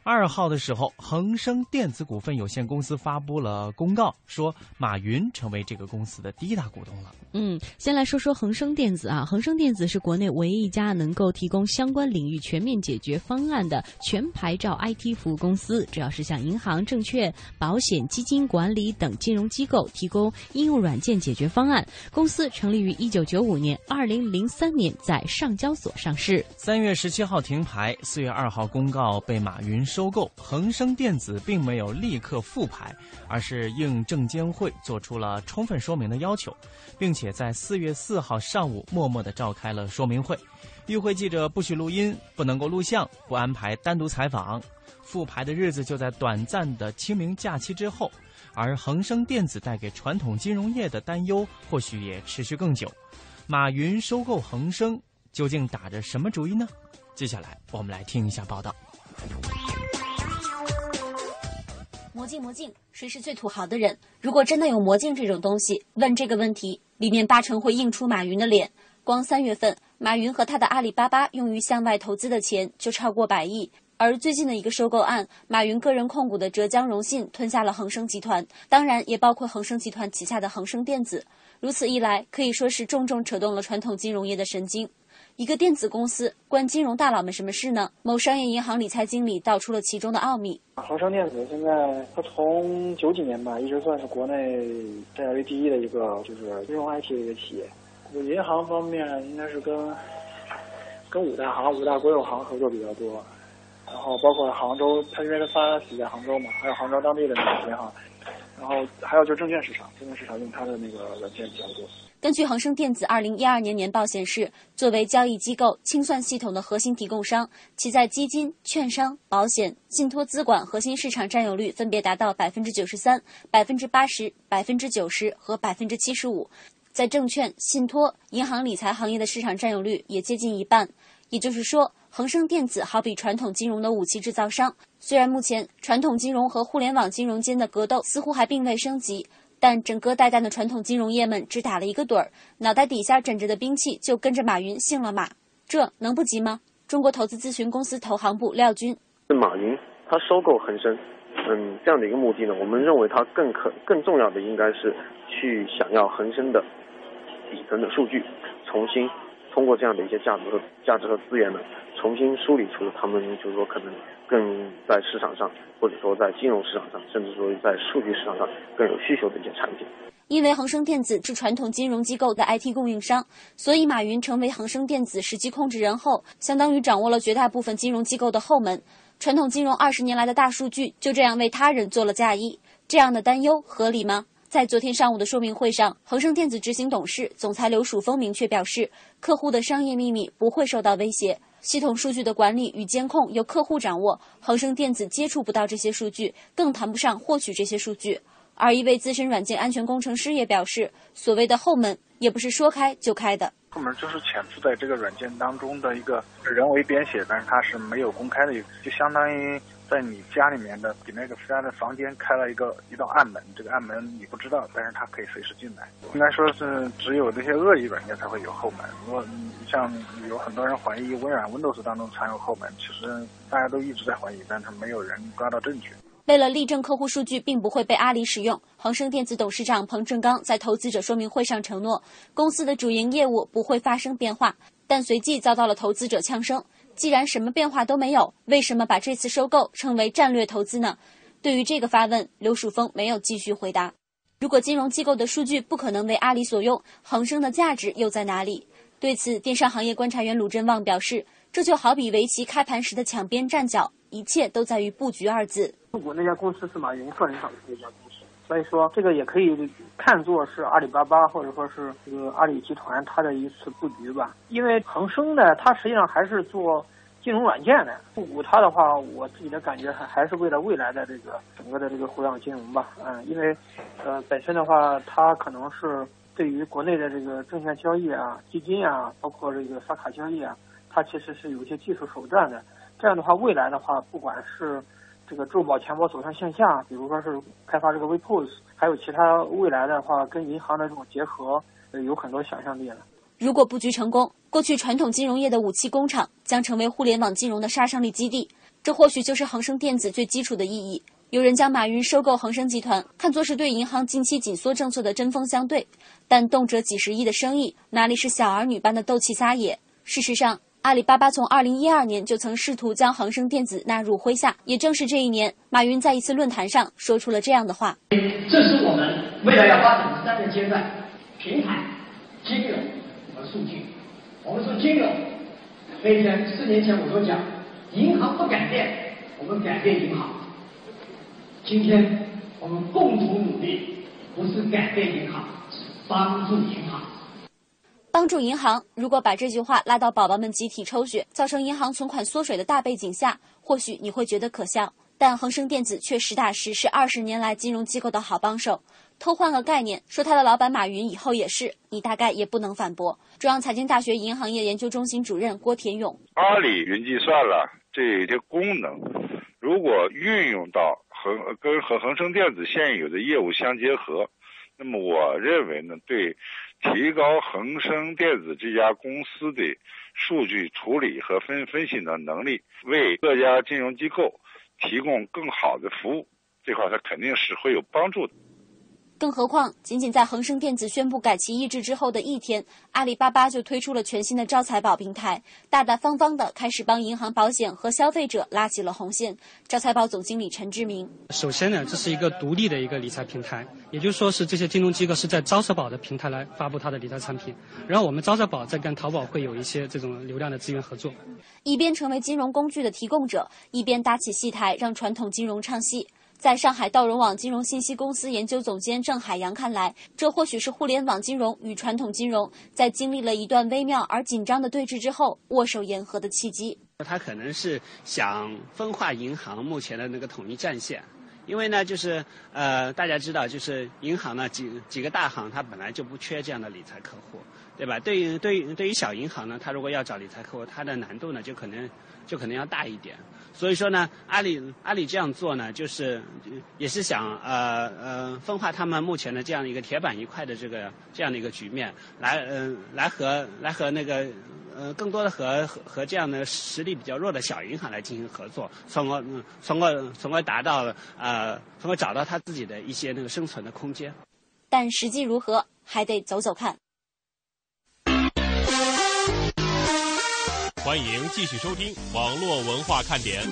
二号的时候，恒生电子股份有限公司发布了公告，说马云成为这个公司的第一大股东了。嗯，先来说说恒生电子啊，恒生电子是国内唯一一家能够提供相关领域全面解决方案的全牌照 IT 服务公司，主要是向银行、证券、保险、基金管理等金融机构提供应用软件解决方案。公司成立于一九九五年，二零零三年在上交所上市。三月十七号停牌，四月二号公告被马云。收购恒生电子并没有立刻复牌，而是应证监会做出了充分说明的要求，并且在四月四号上午默默的召开了说明会。与会记者不许录音，不能够录像，不安排单独采访。复牌的日子就在短暂的清明假期之后，而恒生电子带给传统金融业的担忧或许也持续更久。马云收购恒生究竟打着什么主意呢？接下来我们来听一下报道。魔镜魔镜，谁是最土豪的人？如果真的有魔镜这种东西，问这个问题，里面八成会映出马云的脸。光三月份，马云和他的阿里巴巴用于向外投资的钱就超过百亿。而最近的一个收购案，马云个人控股的浙江荣信吞下了恒生集团，当然也包括恒生集团旗下的恒生电子。如此一来，可以说是重重扯动了传统金融业的神经。一个电子公司关金融大佬们什么事呢？某商业银行理财经理道出了其中的奥秘。恒生电子现在它从九几年吧，一直算是国内世界第一的一个就是金融 IT 的一个企业。银行方面应该是跟跟五大行、五大国有行合作比较多。然后包括杭州，它因为它发起在杭州嘛，还有杭州当地的那个银行，然后还有就是证券市场，证券市场用它的那个软件比较多。根据恒生电子二零一二年年报显示，作为交易机构清算系统的核心提供商，其在基金、券商、保险、信托资管核心市场占有率分别达到百分之九十三、百分之八十、百分之九十和百分之七十五，在证券、信托、银行理财行业的市场占有率也接近一半。也就是说，恒生电子好比传统金融的武器制造商，虽然目前传统金融和互联网金融间的格斗似乎还并未升级。但整个带弹的传统金融业们只打了一个盹儿，脑袋底下枕着的兵器就跟着马云姓了马，这能不急吗？中国投资咨询公司投行部廖军，是马云他收购恒生，嗯，这样的一个目的呢，我们认为他更可更重要的应该是去想要恒生的底层的数据，重新通过这样的一些价值和价值和资源呢，重新梳理出他们就是说可能。更在市场上，或者说在金融市场上，甚至说在数据市场上更有需求的一些产品。因为恒生电子是传统金融机构的 IT 供应商，所以马云成为恒生电子实际控制人后，相当于掌握了绝大部分金融机构的后门。传统金融二十年来的大数据就这样为他人做了嫁衣，这样的担忧合理吗？在昨天上午的说明会上，恒生电子执行董事总裁刘曙峰明确表示，客户的商业秘密不会受到威胁。系统数据的管理与监控由客户掌握，恒生电子接触不到这些数据，更谈不上获取这些数据。而一位资深软件安全工程师也表示，所谓的后门也不是说开就开的。后门就是潜伏在这个软件当中的一个人为编写，但是它是没有公开的，就相当于。在你家里面的比那个家的房间开了一个一道暗门，这个暗门你不知道，但是它可以随时进来。应该说是只有这些恶意软件才会有后门。如果像有很多人怀疑微软 Windows 当中藏有后门，其实大家都一直在怀疑，但是没有人抓到证据。为了力证客户数据并不会被阿里使用，恒生电子董事长彭正刚在投资者说明会上承诺，公司的主营业务不会发生变化，但随即遭到了投资者呛声。既然什么变化都没有，为什么把这次收购称为战略投资呢？对于这个发问，刘曙峰没有继续回答。如果金融机构的数据不可能为阿里所用，恒生的价值又在哪里？对此，电商行业观察员鲁振旺表示：“这就好比围棋开盘时的抢边站脚，一切都在于布局二字。入股那家公司是马云个人搞的一家公司，所以说这个也可以看作是阿里巴巴或者说是这个阿里集团它的一次布局吧。因为恒生呢，它实际上还是做。金融软件的入股它的话，我自己的感觉还还是为了未来的这个整个的这个互联网金融吧，嗯，因为，呃，本身的话，它可能是对于国内的这个证券交易啊、基金啊，包括这个刷卡交易啊，它其实是有一些技术手段的。这样的话，未来的话，不管是这个支付宝钱包走向线下，比如说是开发这个 WePos，还有其他未来的话跟银行的这种结合，有很多想象力了。如果布局成功，过去传统金融业的武器工厂将成为互联网金融的杀伤力基地。这或许就是恒生电子最基础的意义。有人将马云收购恒生集团看作是对银行近期紧缩政策的针锋相对，但动辄几十亿的生意哪里是小儿女般的斗气撒野？事实上，阿里巴巴从二零一二年就曾试图将恒生电子纳入麾下。也正是这一年，马云在一次论坛上说出了这样的话：“这是我们未来要发展的三个阶段：平台、金融和。”数据，我们说金融，那天四年前我都讲，银行不改变，我们改变银行。今天我们共同努力，不是改变银行，是帮助银行。帮助银行，如果把这句话拉到宝宝们集体抽血，造成银行存款缩水的大背景下，或许你会觉得可笑。但恒生电子却实打实是二十年来金融机构的好帮手。偷换个概念，说他的老板马云以后也是，你大概也不能反驳。中央财经大学银行业研究中心主任郭田勇：阿里云计算了这些功能，如果运用到恒跟和恒生电子现有的业务相结合，那么我认为呢，对提高恒生电子这家公司的数据处理和分分析的能力，为各家金融机构提供更好的服务，这块它肯定是会有帮助的。更何况，仅仅在恒生电子宣布改其意志之后的一天，阿里巴巴就推出了全新的招财宝平台，大大方方的开始帮银行、保险和消费者拉起了红线。招财宝总经理陈志明：首先呢，这是一个独立的一个理财平台，也就是说是这些金融机构是在招财宝的平台来发布它的理财产品，然后我们招财宝再跟淘宝会有一些这种流量的资源合作，一边成为金融工具的提供者，一边搭起戏台，让传统金融唱戏。在上海道融网金融信息公司研究总监郑海洋看来，这或许是互联网金融与传统金融在经历了一段微妙而紧张的对峙之后握手言和的契机。他可能是想分化银行目前的那个统一战线，因为呢，就是呃，大家知道，就是银行呢几几个大行，它本来就不缺这样的理财客户，对吧？对于对于对于小银行呢，它如果要找理财客户，它的难度呢就可能就可能要大一点。所以说呢，阿里阿里这样做呢，就是也是想呃呃分化他们目前的这样一个铁板一块的这个这样的一个局面，来嗯来和来和那个呃更多的和和这样的实力比较弱的小银行来进行合作，从而从而从而达到呃从而找到他自己的一些那个生存的空间。但实际如何，还得走走看。欢迎继续收听网络文化看点。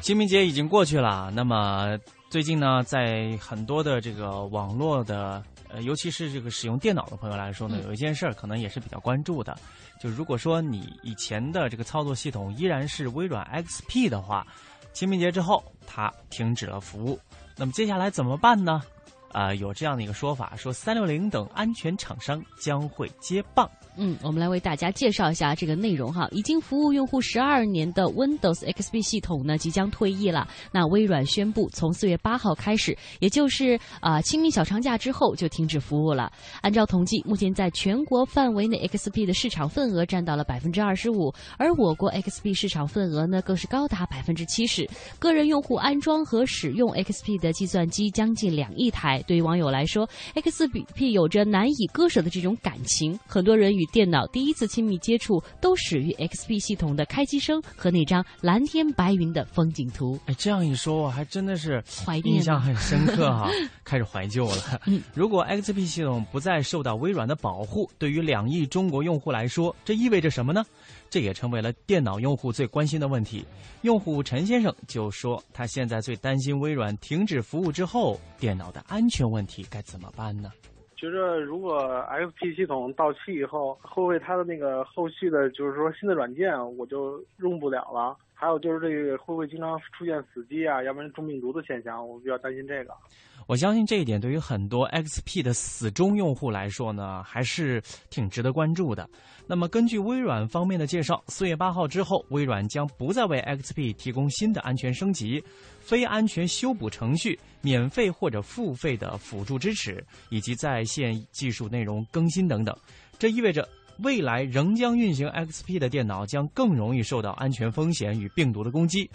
清明节已经过去了，那么最近呢，在很多的这个网络的，呃，尤其是这个使用电脑的朋友来说呢，有一件事儿可能也是比较关注的，就如果说你以前的这个操作系统依然是微软 XP 的话，清明节之后它停止了服务。那么接下来怎么办呢？啊，有这样的一个说法，说三六零等安全厂商将会接棒。嗯，我们来为大家介绍一下这个内容哈。已经服务用户十二年的 Windows XP 系统呢，即将退役了。那微软宣布，从四月八号开始，也就是啊清明小长假之后就停止服务了。按照统计，目前在全国范围内，XP 的市场份额占到了百分之二十五，而我国 XP 市场份额呢，更是高达百分之七十。个人用户安装和使用 XP 的计算机将近两亿台。对于网友来说，XP 有着难以割舍的这种感情，很多人与电脑第一次亲密接触都始于 XP 系统的开机声和那张蓝天白云的风景图。哎，这样一说，我还真的是怀念，印象很深刻哈，开始怀旧了。如果 XP 系统不再受到微软的保护，对于两亿中国用户来说，这意味着什么呢？这也成为了电脑用户最关心的问题。用户陈先生就说，他现在最担心微软停止服务之后，电脑的安全问题该怎么办呢？觉着如果 XP 系统到期以后，会不会它的那个后续的，就是说新的软件我就用不了了？还有就是这个会不会经常出现死机啊，要不然中病毒的现象？我比较担心这个。我相信这一点对于很多 XP 的死忠用户来说呢，还是挺值得关注的。那么，根据微软方面的介绍，四月八号之后，微软将不再为 XP 提供新的安全升级、非安全修补程序、免费或者付费的辅助支持，以及在线技术内容更新等等。这意味着，未来仍将运行 XP 的电脑将更容易受到安全风险与病毒的攻击。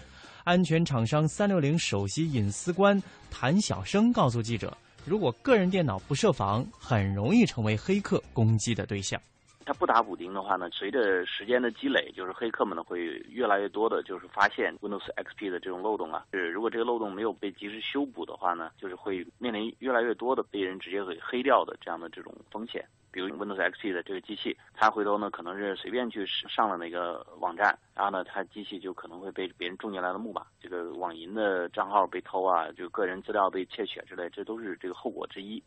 安全厂商三六零首席隐私官谭晓生告诉记者：“如果个人电脑不设防，很容易成为黑客攻击的对象。”他不打补丁的话呢，随着时间的积累，就是黑客们呢会越来越多的，就是发现 Windows XP 的这种漏洞啊。是如果这个漏洞没有被及时修补的话呢，就是会面临越来越多的被人直接给黑掉的这样的这种风险。比如 Windows XP 的这个机器，它回头呢可能是随便去上了那个网站，然后呢它机器就可能会被别人种进来的木马，这个网银的账号被偷啊，就个人资料被窃取之类，这都是这个后果之一。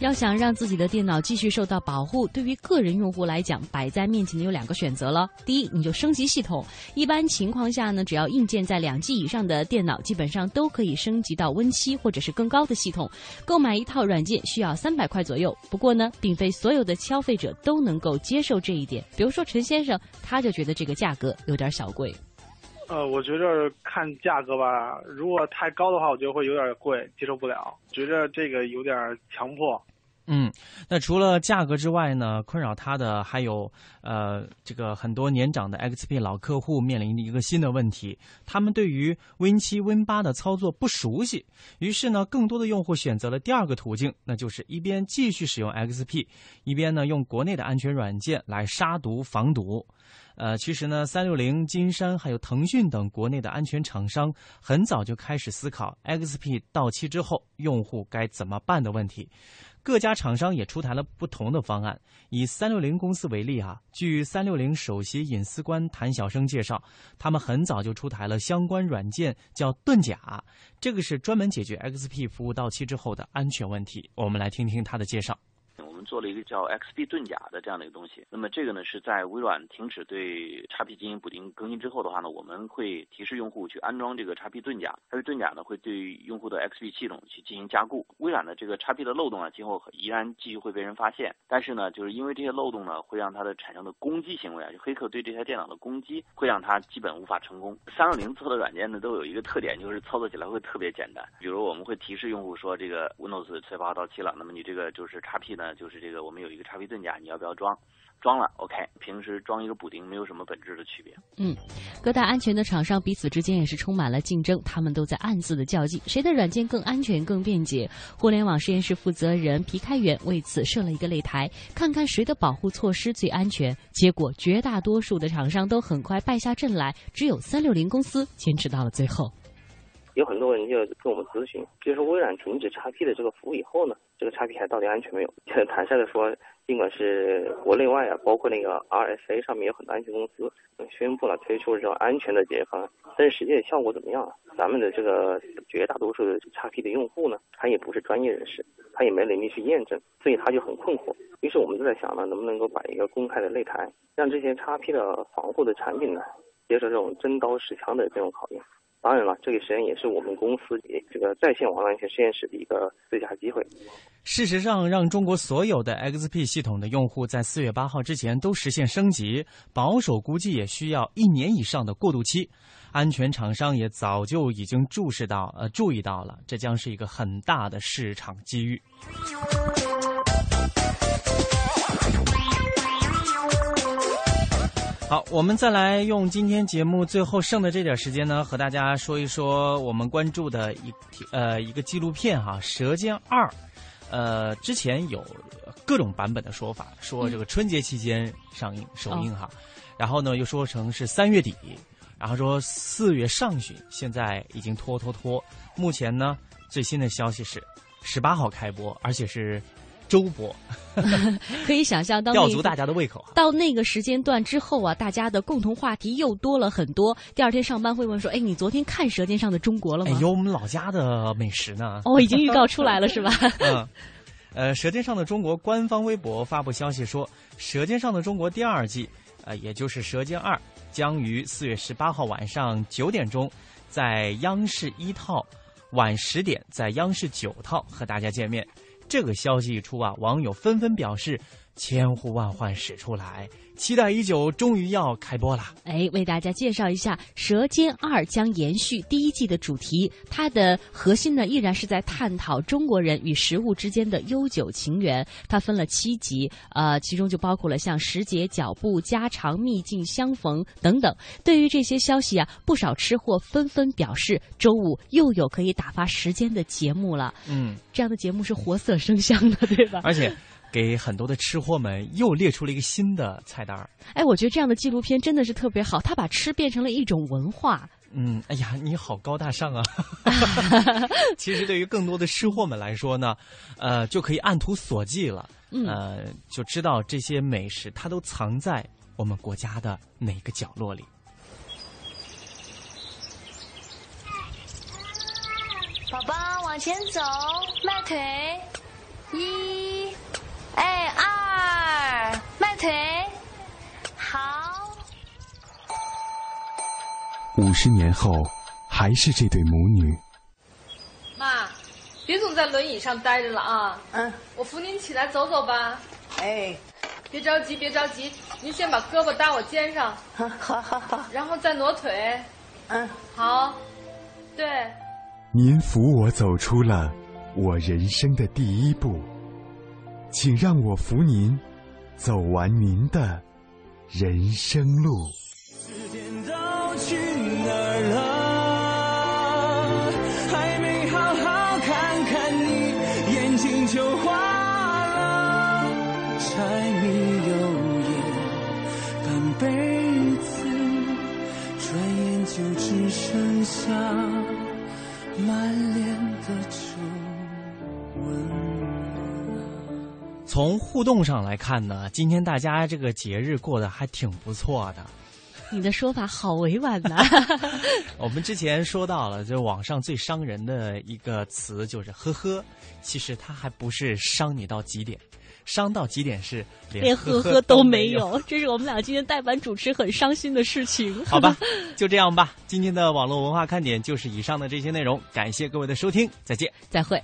要想让自己的电脑继续受到保护，对于个人用户来讲，摆在面前的有两个选择了。第一，你就升级系统。一般情况下呢，只要硬件在两 G 以上的电脑，基本上都可以升级到 Win 七或者是更高的系统。购买一套软件需要三百块左右。不过呢，并非所所有的消费者都能够接受这一点。比如说陈先生，他就觉得这个价格有点小贵。呃，我觉着看价格吧，如果太高的话，我觉得会有点贵，接受不了。觉着这个有点强迫。嗯，那除了价格之外呢，困扰他的还有呃，这个很多年长的 XP 老客户面临的一个新的问题，他们对于 Win 七、Win 八的操作不熟悉，于是呢，更多的用户选择了第二个途径，那就是一边继续使用 XP，一边呢用国内的安全软件来杀毒防毒。呃，其实呢，三六零、金山还有腾讯等国内的安全厂商很早就开始思考 XP 到期之后用户该怎么办的问题。各家厂商也出台了不同的方案。以三六零公司为例啊，据三六零首席隐私官谭晓生介绍，他们很早就出台了相关软件，叫盾甲，这个是专门解决 XP 服务到期之后的安全问题。我们来听听他的介绍。我们做了一个叫 XP 盾甲的这样的一个东西。那么这个呢是在微软停止对 XP 进行补丁更新之后的话呢，我们会提示用户去安装这个 XP 盾甲。XP 盾甲呢会对用户的 XP 系统去进行加固。微软的这个 XP 的漏洞啊，今后依然继续会被人发现。但是呢，就是因为这些漏洞呢，会让它的产生的攻击行为啊，就黑客对这台电脑的攻击，会让它基本无法成功。三六零做的软件呢都有一个特点，就是操作起来会特别简单。比如我们会提示用户说，这个 Windows 四月八到期了，那么你这个就是 XP 呢就。就是这个，我们有一个叉 P 盾甲，你要不要装？装了，OK。平时装一个补丁没有什么本质的区别。嗯，各大安全的厂商彼此之间也是充满了竞争，他们都在暗自的较劲，谁的软件更安全、更便捷？互联网实验室负责人皮开元为此设了一个擂台，看看谁的保护措施最安全。结果绝大多数的厂商都很快败下阵来，只有三六零公司坚持到了最后。有很多人就跟我们咨询，就是微软停止叉 P 的这个服务以后呢，这个 XP 还到底安全没有？坦率的说，尽管是国内外啊，包括那个 RSA 上面有很多安全公司宣布了推出这种安全的解决方案，但是实际的效果怎么样啊？咱们的这个绝大多数的 XP 的用户呢，他也不是专业人士，他也没能力去验证，所以他就很困惑。于是我们就在想呢，能不能够把一个公开的擂台，让这些 XP 的防护的产品呢，接受这种真刀实枪的这种考验。当然了，这个实验也是我们公司这个在线网络安全实验室的一个最佳机会。事实上，让中国所有的 XP 系统的用户在四月八号之前都实现升级，保守估计也需要一年以上的过渡期。安全厂商也早就已经注视到，呃，注意到了，这将是一个很大的市场机遇。好，我们再来用今天节目最后剩的这点时间呢，和大家说一说我们关注的一呃一个纪录片哈，《舌尖二》。呃，之前有各种版本的说法，说这个春节期间上映首映哈，然后呢又说成是三月底，然后说四月上旬，现在已经拖拖拖。目前呢最新的消息是十八号开播，而且是。周播，可以想象到吊足大家的胃口。到那个时间段之后啊，大家的共同话题又多了很多。第二天上班会问说：“哎，你昨天看《舌尖上的中国》了吗？”有我们老家的美食呢。哦，已经预告出来了是吧？嗯，呃，《舌尖上的中国》官方微博发布消息说，《舌尖上的中国》第二季，呃，也就是《舌尖二》，将于四月十八号晚上九点钟，在央视一套，晚十点在央视九套和大家见面。这个消息一出啊，网友纷纷表示千呼万唤始出来。期待已久，终于要开播了。哎，为大家介绍一下，《舌尖二》将延续第一季的主题，它的核心呢依然是在探讨中国人与食物之间的悠久情缘。它分了七集，呃，其中就包括了像时节脚步、家常秘境相逢等等。对于这些消息啊，不少吃货纷纷表示，周五又有可以打发时间的节目了。嗯，这样的节目是活色生香的，对吧？而且。给很多的吃货们又列出了一个新的菜单儿哎，我觉得这样的纪录片真的是特别好，它把吃变成了一种文化。嗯，哎呀，你好高大上啊！其实对于更多的吃货们来说呢，呃，就可以按图索骥了。呃，就知道这些美食它都藏在我们国家的哪个角落里。宝宝往前走，迈腿，一。哎，二，迈腿，好。五十年后，还是这对母女。妈，别总在轮椅上待着了啊！嗯，我扶您起来走走吧。哎，别着急，别着急，您先把胳膊搭我肩上。好好好。然后再挪腿。嗯，好。对。您扶我走出了我人生的第一步。请让我扶您走完您的人生路。时间都去哪儿了？还没好好看看你，眼睛就花了。柴米油盐半辈子，转眼。就只剩下满脸的皱纹。从互动上来看呢，今天大家这个节日过得还挺不错的。你的说法好委婉呐、我们之前说到了，就网上最伤人的一个词就是“呵呵”，其实它还不是伤你到极点，伤到极点是连呵呵呵都没没有，这是我们俩今天代班主持很伤心的事情。好吧，就 这样吧。今天的网络文化看点就是以上的这些内容，感谢各位的收听，再见，再会。